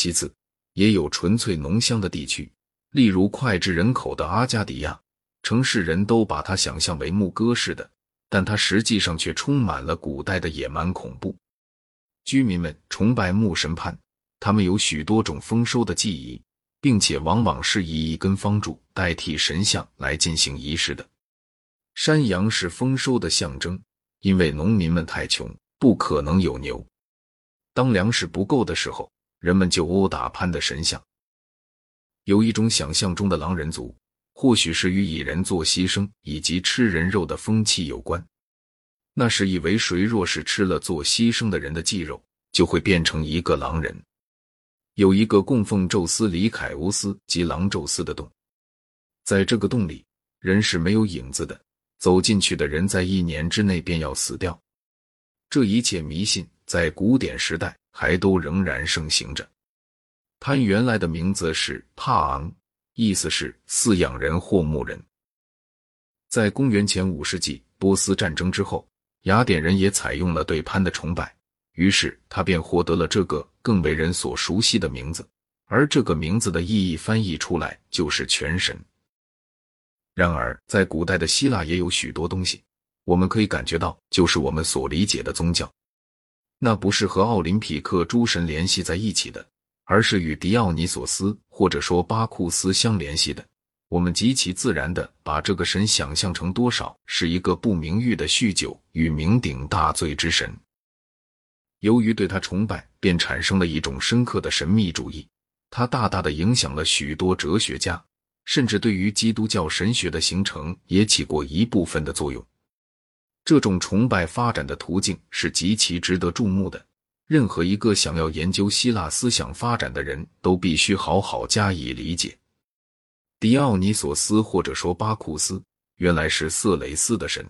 其次，也有纯粹浓香的地区，例如脍炙人口的阿加迪亚。城市人都把它想象为牧歌似的，但它实际上却充满了古代的野蛮恐怖。居民们崇拜牧神潘，他们有许多种丰收的记忆，并且往往是以一根方柱代替神像来进行仪式的。山羊是丰收的象征，因为农民们太穷，不可能有牛。当粮食不够的时候，人们就殴打潘的神像。有一种想象中的狼人族。或许是与蚁人做牺牲以及吃人肉的风气有关。那是以为谁若是吃了做牺牲的人的肌肉，就会变成一个狼人。有一个供奉宙斯里凯乌斯及狼宙斯的洞，在这个洞里，人是没有影子的。走进去的人在一年之内便要死掉。这一切迷信在古典时代还都仍然盛行着。潘原来的名字是帕昂。意思是饲养人或牧人。在公元前五世纪波斯战争之后，雅典人也采用了对潘的崇拜，于是他便获得了这个更为人所熟悉的名字。而这个名字的意义翻译出来就是全神。然而，在古代的希腊也有许多东西，我们可以感觉到，就是我们所理解的宗教，那不是和奥林匹克诸神联系在一起的。而是与狄奥尼索斯或者说巴库斯相联系的。我们极其自然的把这个神想象成多少是一个不名誉的酗酒与酩酊大醉之神。由于对他崇拜，便产生了一种深刻的神秘主义。它大大的影响了许多哲学家，甚至对于基督教神学的形成也起过一部分的作用。这种崇拜发展的途径是极其值得注目的。任何一个想要研究希腊思想发展的人都必须好好加以理解。狄奥尼索斯或者说巴库斯原来是色雷斯的神，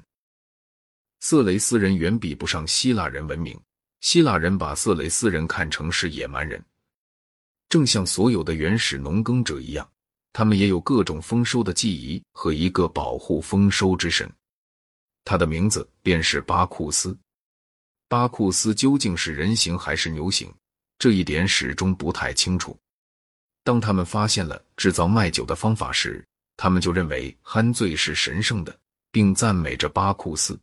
色雷斯人远比不上希腊人文明。希腊人把色雷斯人看成是野蛮人，正像所有的原始农耕者一样，他们也有各种丰收的记忆和一个保护丰收之神，他的名字便是巴库斯。巴库斯究竟是人形还是牛形？这一点始终不太清楚。当他们发现了制造麦酒的方法时，他们就认为酣醉是神圣的，并赞美着巴库斯。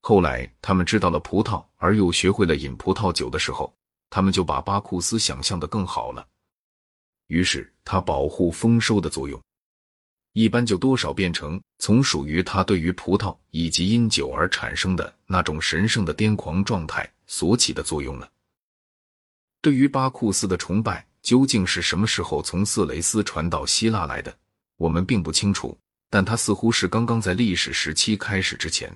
后来，他们知道了葡萄，而又学会了饮葡萄酒的时候，他们就把巴库斯想象的更好了。于是，他保护丰收的作用。一般就多少变成从属于他对于葡萄以及因酒而产生的那种神圣的癫狂状态所起的作用了。对于巴库斯的崇拜究竟是什么时候从色雷斯传到希腊来的，我们并不清楚。但他似乎是刚刚在历史时期开始之前，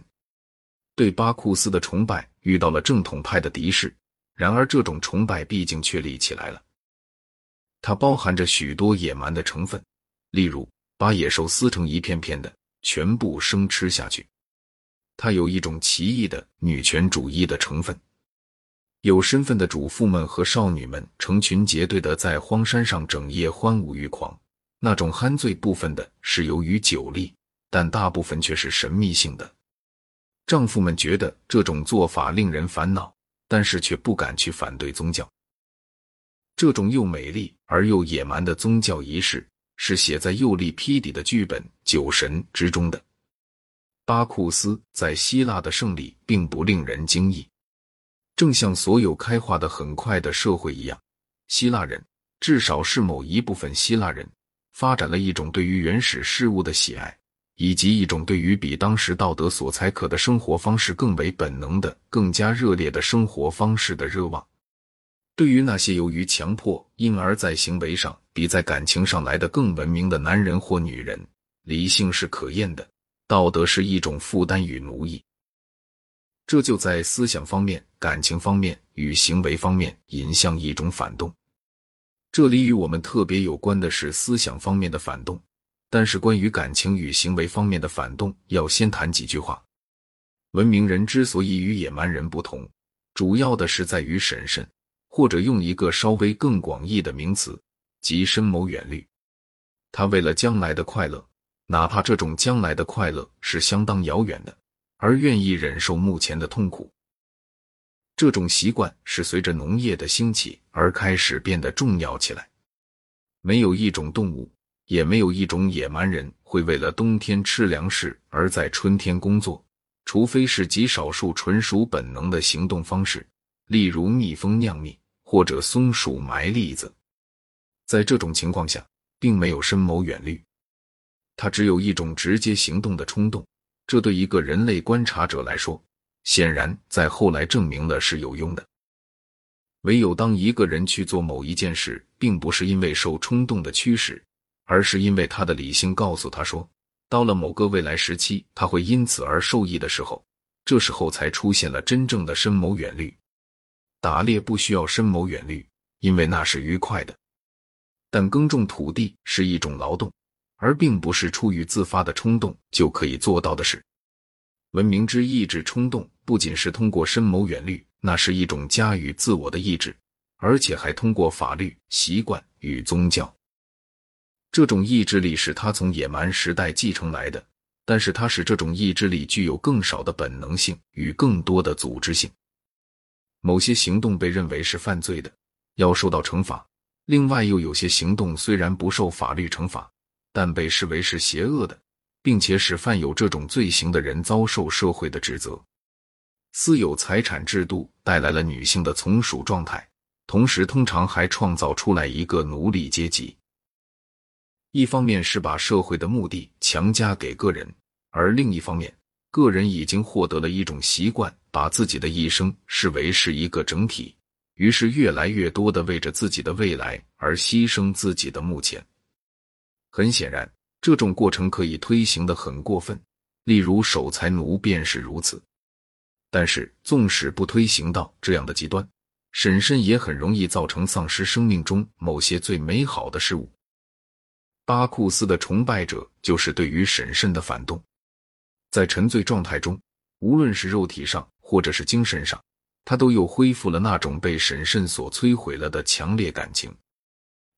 对巴库斯的崇拜遇到了正统派的敌视。然而，这种崇拜毕竟确立起来了，它包含着许多野蛮的成分，例如。把野兽撕成一片片的，全部生吃下去。它有一种奇异的女权主义的成分。有身份的主妇们和少女们成群结队的在荒山上整夜欢舞欲狂。那种酣醉部分的是由于酒力，但大部分却是神秘性的。丈夫们觉得这种做法令人烦恼，但是却不敢去反对宗教。这种又美丽而又野蛮的宗教仪式。是写在右利披底的剧本《酒神》之中的。巴库斯在希腊的胜利并不令人惊异，正像所有开化的很快的社会一样，希腊人，至少是某一部分希腊人，发展了一种对于原始事物的喜爱，以及一种对于比当时道德所采可的生活方式更为本能的、更加热烈的生活方式的热望。对于那些由于强迫，因而在行为上比在感情上来的更文明的男人或女人，理性是可厌的，道德是一种负担与奴役。这就在思想方面、感情方面与行为方面引向一种反动。这里与我们特别有关的是思想方面的反动，但是关于感情与行为方面的反动，要先谈几句话。文明人之所以与野蛮人不同，主要的是在于审慎。或者用一个稍微更广义的名词，即深谋远虑。他为了将来的快乐，哪怕这种将来的快乐是相当遥远的，而愿意忍受目前的痛苦。这种习惯是随着农业的兴起而开始变得重要起来。没有一种动物，也没有一种野蛮人会为了冬天吃粮食而在春天工作，除非是极少数纯属本能的行动方式，例如蜜蜂酿蜜或者松鼠埋栗子。在这种情况下，并没有深谋远虑，它只有一种直接行动的冲动。这对一个人类观察者来说，显然在后来证明了是有用的。唯有当一个人去做某一件事，并不是因为受冲动的驱使，而是因为他的理性告诉他说，到了某个未来时期，他会因此而受益的时候，这时候才出现了真正的深谋远虑。打猎不需要深谋远虑，因为那是愉快的；但耕种土地是一种劳动，而并不是出于自发的冲动就可以做到的事。文明之意志冲动，不仅是通过深谋远虑。那是一种加于自我的意志，而且还通过法律、习惯与宗教。这种意志力是他从野蛮时代继承来的，但是它使这种意志力具有更少的本能性与更多的组织性。某些行动被认为是犯罪的，要受到惩罚；另外，又有些行动虽然不受法律惩罚，但被视为是邪恶的，并且使犯有这种罪行的人遭受社会的指责。私有财产制度带来了女性的从属状态，同时通常还创造出来一个奴隶阶级。一方面是把社会的目的强加给个人，而另一方面，个人已经获得了一种习惯，把自己的一生视为是一个整体，于是越来越多的为着自己的未来而牺牲自己的目前。很显然，这种过程可以推行的很过分，例如守财奴便是如此。但是，纵使不推行到这样的极端，审慎也很容易造成丧失生命中某些最美好的事物。巴库斯的崇拜者就是对于审慎的反动，在沉醉状态中，无论是肉体上或者是精神上，他都又恢复了那种被审慎所摧毁了的强烈感情。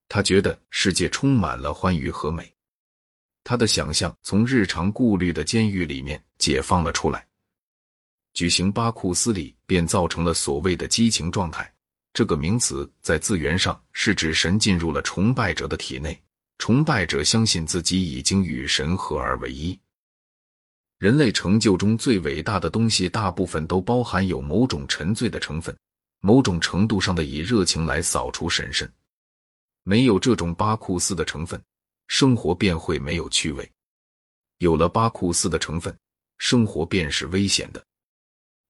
他觉得世界充满了欢愉和美，他的想象从日常顾虑的监狱里面解放了出来。举行巴库斯里便造成了所谓的激情状态。这个名词在字源上是指神进入了崇拜者的体内，崇拜者相信自己已经与神合而为一。人类成就中最伟大的东西，大部分都包含有某种沉醉的成分，某种程度上的以热情来扫除神圣。没有这种巴库斯的成分，生活便会没有趣味；有了巴库斯的成分，生活便是危险的。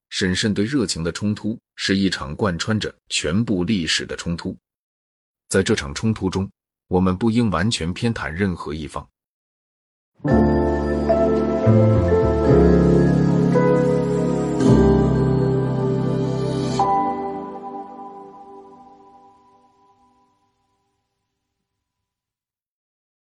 审慎对热情的冲突是一场贯穿着全部历史的冲突，在这场冲突中，我们不应完全偏袒任何一方。